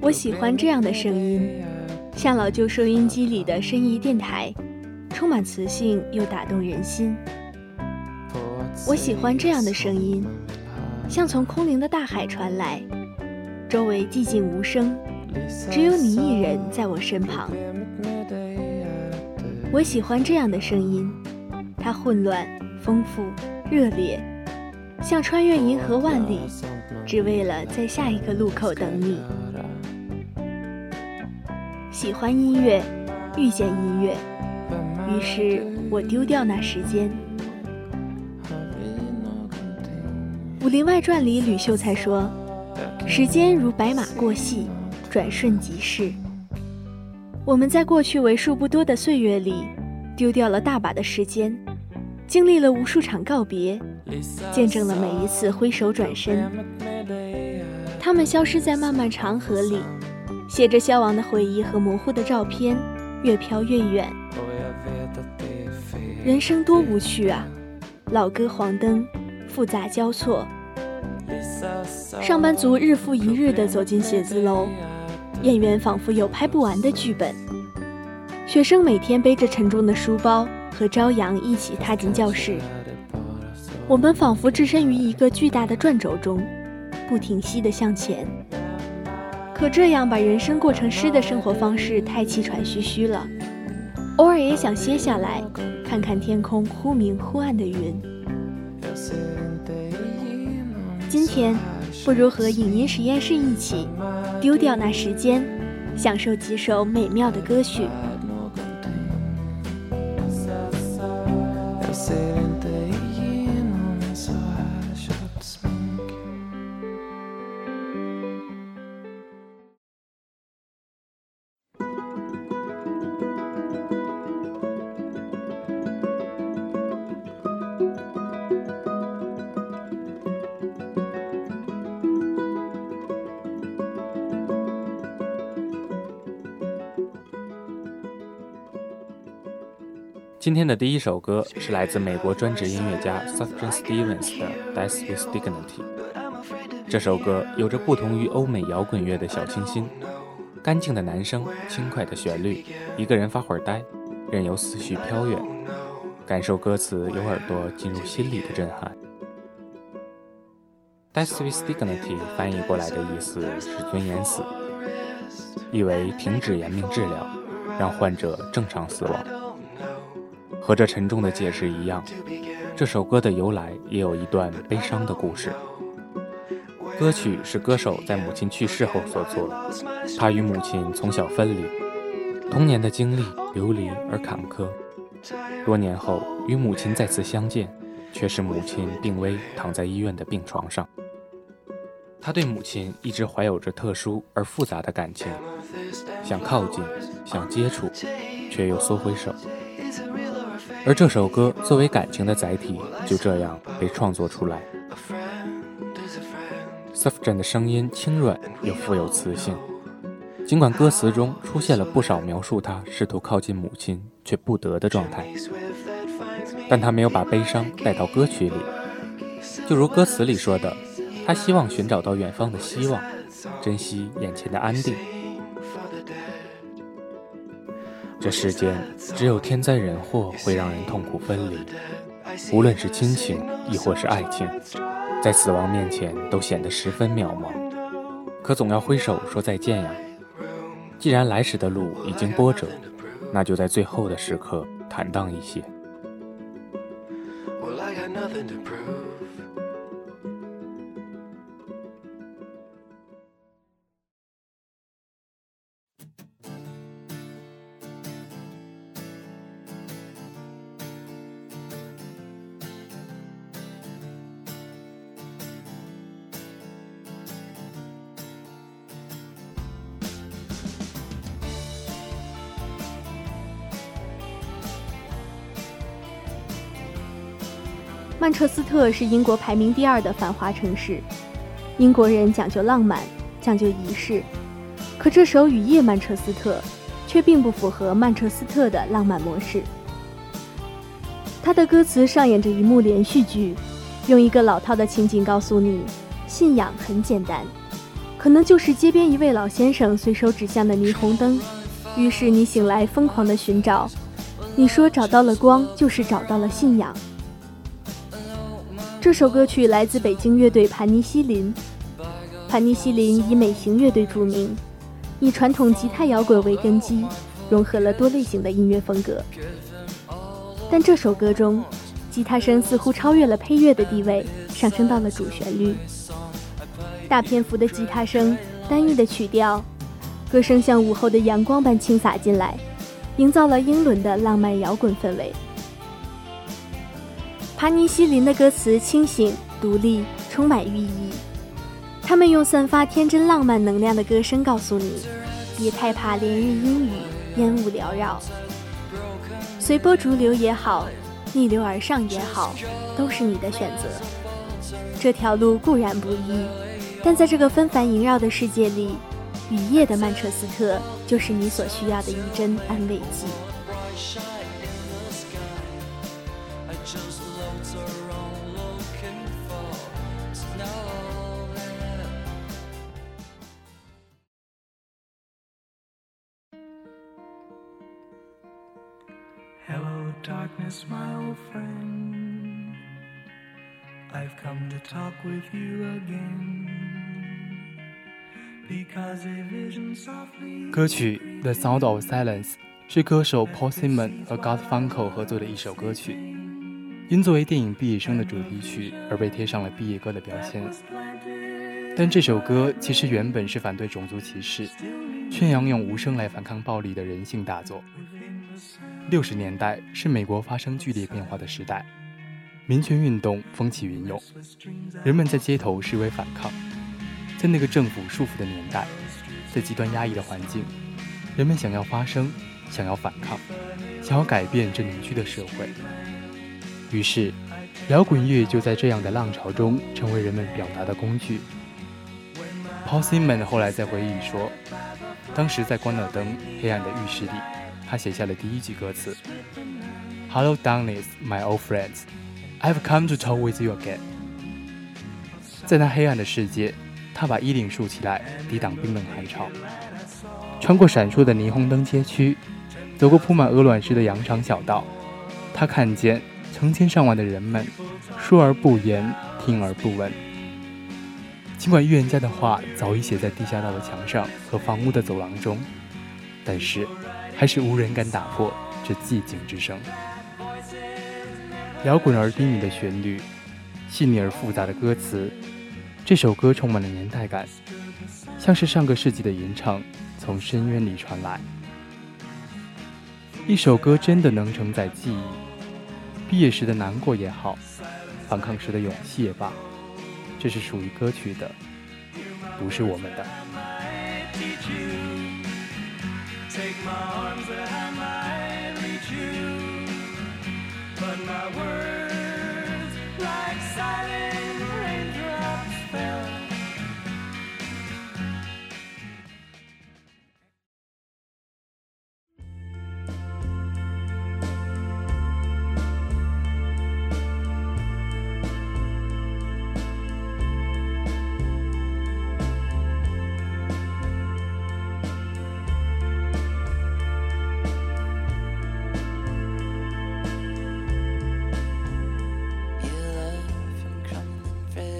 我喜欢这样的声音，像老旧收音机里的深意电台。充满磁性又打动人心。我喜欢这样的声音，像从空灵的大海传来，周围寂静无声，只有你一人在我身旁。我喜欢这样的声音，它混乱、丰富、热烈，像穿越银河万里，只为了在下一个路口等你。喜欢音乐，遇见音乐。于是我丢掉那时间。《武林外传》里，吕秀才说：“时间如白马过隙，转瞬即逝。”我们在过去为数不多的岁月里，丢掉了大把的时间，经历了无数场告别，见证了每一次挥手转身。他们消失在漫漫长河里，写着消亡的回忆和模糊的照片，越飘越远。人生多无趣啊！老歌黄灯，复杂交错。上班族日复一日地走进写字楼，演员仿佛有拍不完的剧本。学生每天背着沉重的书包，和朝阳一起踏进教室。我们仿佛置身于一个巨大的转轴中，不停息地向前。可这样把人生过成诗的生活方式太气喘吁吁了，偶尔也想歇下来。看看天空忽明忽暗的云。今天，不如和影音实验室一起丢掉那时间，享受几首美妙的歌曲。今天的第一首歌是来自美国专职音乐家 Sufjan Stevens 的《Death with Dignity》。这首歌有着不同于欧美摇滚乐的小清新，干净的男声，轻快的旋律，一个人发会儿呆，任由思绪飘远，感受歌词由耳朵进入心里的震撼。Death with Dignity 翻译过来的意思是尊严死，意为停止延命治疗，让患者正常死亡。和这沉重的解释一样，这首歌的由来也有一段悲伤的故事。歌曲是歌手在母亲去世后所作，他与母亲从小分离，童年的经历流离而坎坷。多年后与母亲再次相见，却是母亲病危，躺在医院的病床上。他对母亲一直怀有着特殊而复杂的感情，想靠近，想接触，却又缩回手。而这首歌作为感情的载体，就这样被创作出来。Sufjan 的声音轻软又富有磁性，尽管歌词中出现了不少描述他试图靠近母亲却不得的状态，但他没有把悲伤带到歌曲里。就如歌词里说的，他希望寻找到远方的希望，珍惜眼前的安定。这世间只有天灾人祸会让人痛苦分离，无论是亲情亦或是爱情，在死亡面前都显得十分渺茫。可总要挥手说再见呀！既然来时的路已经波折，那就在最后的时刻坦荡一些。曼彻斯特是英国排名第二的繁华城市。英国人讲究浪漫，讲究仪式，可这首《雨夜曼彻斯特》却并不符合曼彻斯特的浪漫模式。它的歌词上演着一幕连续剧，用一个老套的情景告诉你：信仰很简单，可能就是街边一位老先生随手指向的霓虹灯。于是你醒来，疯狂地寻找。你说找到了光，就是找到了信仰。这首歌曲来自北京乐队盘尼西林。盘尼西林以美型乐队著名，以传统吉他摇滚为根基，融合了多类型的音乐风格。但这首歌中，吉他声似乎超越了配乐的地位，上升到了主旋律。大篇幅的吉他声，单一的曲调，歌声像午后的阳光般倾洒进来，营造了英伦的浪漫摇滚氛围。帕尼西林的歌词清醒、独立，充满寓意。他们用散发天真浪漫能量的歌声告诉你：别太怕连日阴雨、烟雾缭绕，随波逐流也好，逆流而上也好，都是你的选择。这条路固然不易，但在这个纷繁萦绕的世界里，雨夜的曼彻斯特就是你所需要的一针安慰剂。darkness, my old friend. I've come to talk with you again. Because a vision softly. 歌曲《The Sound of Silence》是歌手 Paul Simon 和 God Funko 合作的一首歌曲， 因作为电影《毕业生》的主题曲而被贴上了毕业歌的标签。但这首歌其实原本是反对种族歧视，宣扬用无声来反抗暴力的人性大作。六十年代是美国发生剧烈变化的时代，民权运动风起云涌，人们在街头示威反抗。在那个政府束缚的年代，在极端压抑的环境，人们想要发声，想要反抗，想要改变这扭曲的社会。于是，摇滚乐就在这样的浪潮中成为人们表达的工具。Paul Simon 后来在回忆说，当时在关了灯、黑暗的浴室里。他写下了第一句歌词：“Hello, darkness, my old friends, I've come to talk with you again。”在那黑暗的世界，他把衣领竖起来，抵挡冰冷寒潮。穿过闪烁的霓虹灯街区，走过铺满鹅卵石的羊肠小道，他看见成千上万的人们，说而不言，听而不闻。尽管预言家的话早已写在地下道的墙上和房屋的走廊中，但是。还是无人敢打破这寂静之声。摇滚而低迷的旋律，细腻而复杂的歌词，这首歌充满了年代感，像是上个世纪的吟唱从深渊里传来。一首歌真的能承载记忆，毕业时的难过也好，反抗时的勇气也罢，这是属于歌曲的，不是我们的。take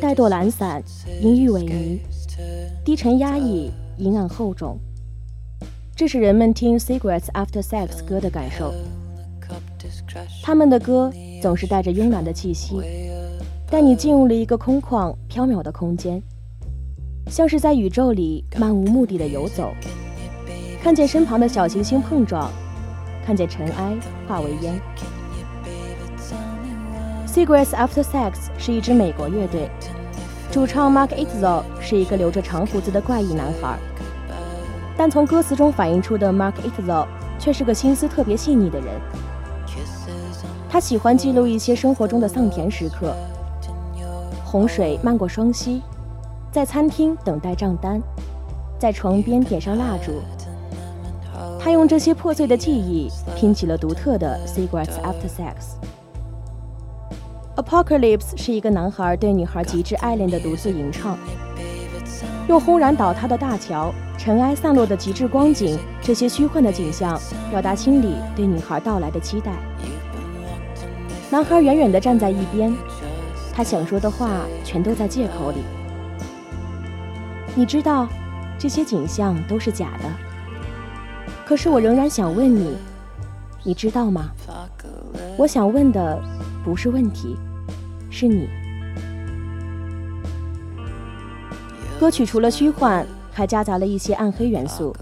带朵懒散，阴郁萎靡，低沉压抑，阴暗厚重。这是人们听《Cigarettes After Sex》歌的感受。他们的歌总是带着慵懒的气息，带你进入了一个空旷缥缈的空间，像是在宇宙里漫无目的的游走，看见身旁的小行星碰撞，看见尘埃化为烟。Cigarettes After Sex 是一支美国乐队，主唱 Mark Itzel 是一个留着长胡子的怪异男孩。但从歌词中反映出的 Mark Itzel 却是个心思特别细腻的人。他喜欢记录一些生活中的丧甜时刻：洪水漫过双膝，在餐厅等待账单，在床边点上蜡烛。他用这些破碎的记忆拼起了独特的 Cigarettes After Sex。Apocalypse 是一个男孩对女孩极致爱恋的独自吟唱，用轰然倒塌的大桥。尘埃散落的极致光景，这些虚幻的景象，表达心里对女孩到来的期待。男孩远远地站在一边，他想说的话全都在借口里。你知道，这些景象都是假的。可是我仍然想问你，你知道吗？我想问的不是问题，是你。歌曲除了虚幻。还夹杂了一些暗黑元素。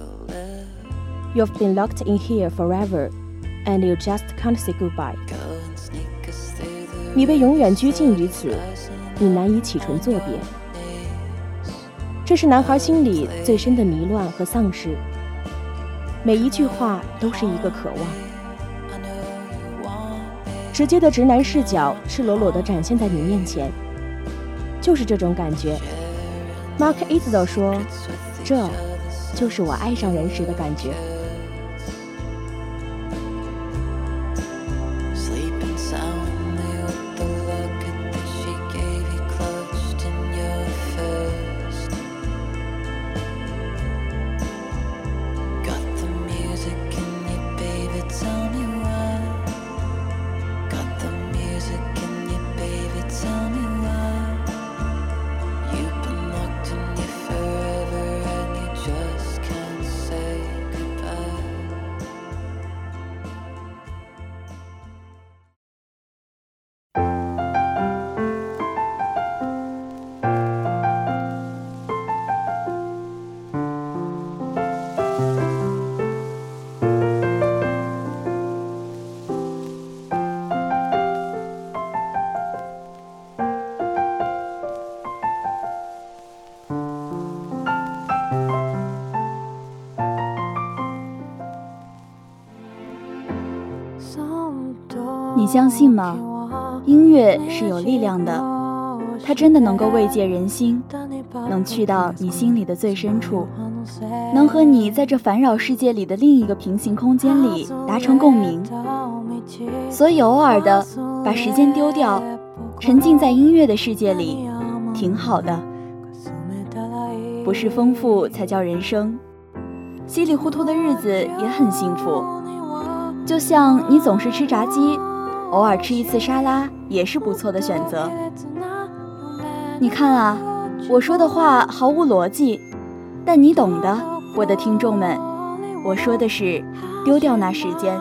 You've been locked in here forever, and you just can't say goodbye。你被永远拘禁于此，你难以启唇作别。这是男孩心里最深的迷乱和丧失。每一句话都是一个渴望。直接的直男视角，赤裸裸的展现在你面前，就是这种感觉。Mark Isdo 说。这就是我爱上人时的感觉。你相信吗？音乐是有力量的，它真的能够慰藉人心，能去到你心里的最深处，能和你在这烦扰世界里的另一个平行空间里达成共鸣。所以偶尔的把时间丢掉，沉浸在音乐的世界里，挺好的。不是丰富才叫人生，稀里糊涂的日子也很幸福。就像你总是吃炸鸡。偶尔吃一次沙拉也是不错的选择。你看啊，我说的话毫无逻辑，但你懂的，我的听众们。我说的是，丢掉那时间。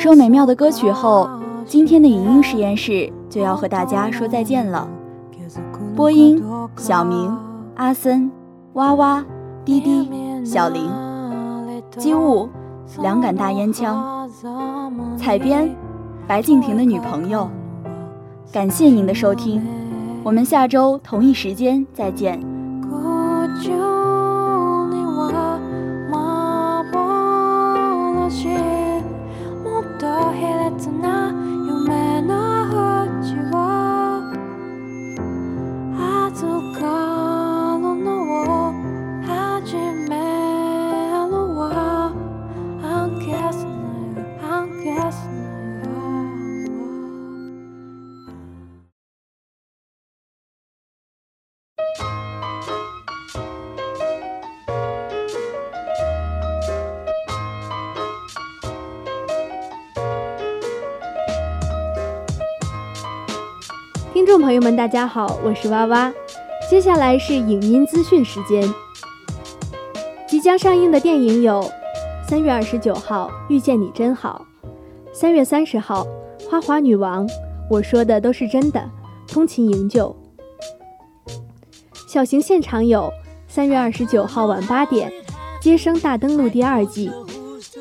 享受美妙的歌曲后，今天的影音实验室就要和大家说再见了。播音：小明、阿森、哇哇、滴滴、小林、机务、两杆大烟枪、采编：白敬亭的女朋友。感谢您的收听，我们下周同一时间再见。听众朋友们，大家好，我是哇哇。接下来是影音资讯时间。即将上映的电影有：三月二十九号《遇见你真好》，三月三十号《花滑女王》，我说的都是真的，通勤营救。小型现场有：三月二十九号晚八点，《接生大登陆》第二季，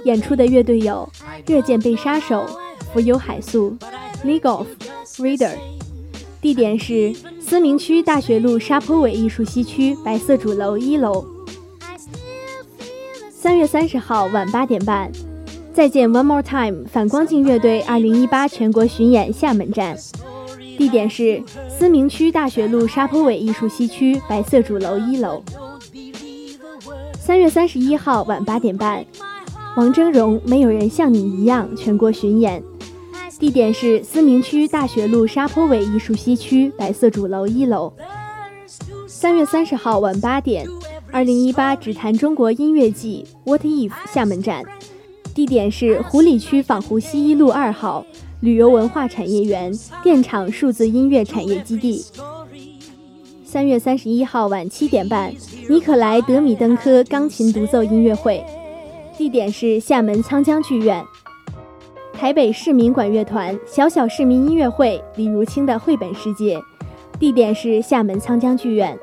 演出的乐队有热剑被杀手、浮游海素、League of Reader，地点是思明区大学路沙坡尾艺术西区白色主楼一楼。三月三十号晚八点半，再见 One More Time 反光镜乐队二零一八全国巡演厦门站，地点是思明区大学路沙坡尾艺术西区白色主楼一楼。三月三十一号晚八点半，王峥嵘没有人像你一样全国巡演，地点是思明区大学路沙坡尾艺术西区白色主楼一楼。三月三十号晚八点。二零一八只谈中国音乐季 What If 厦门站，地点是湖里区坊湖西一路二号旅游文化产业园电厂数字音乐产业基地。三月三十一号晚七点半，尼可莱德米登科钢琴独奏音乐会，地点是厦门沧江剧院。台北市民管乐团小小市民音乐会李如清的绘本世界，地点是厦门沧江剧院。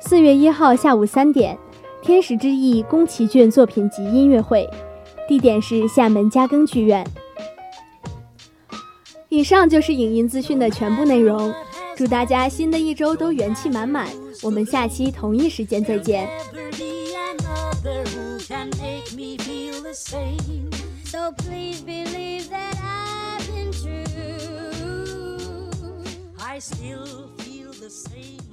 四月一号下午三点，《天使之翼》宫崎骏作品集音乐会，地点是厦门嘉庚剧院。以上就是影音资讯的全部内容，祝大家新的一周都元气满满。我们下期同一时间再见。So please believe that I've been true. I still feel the same.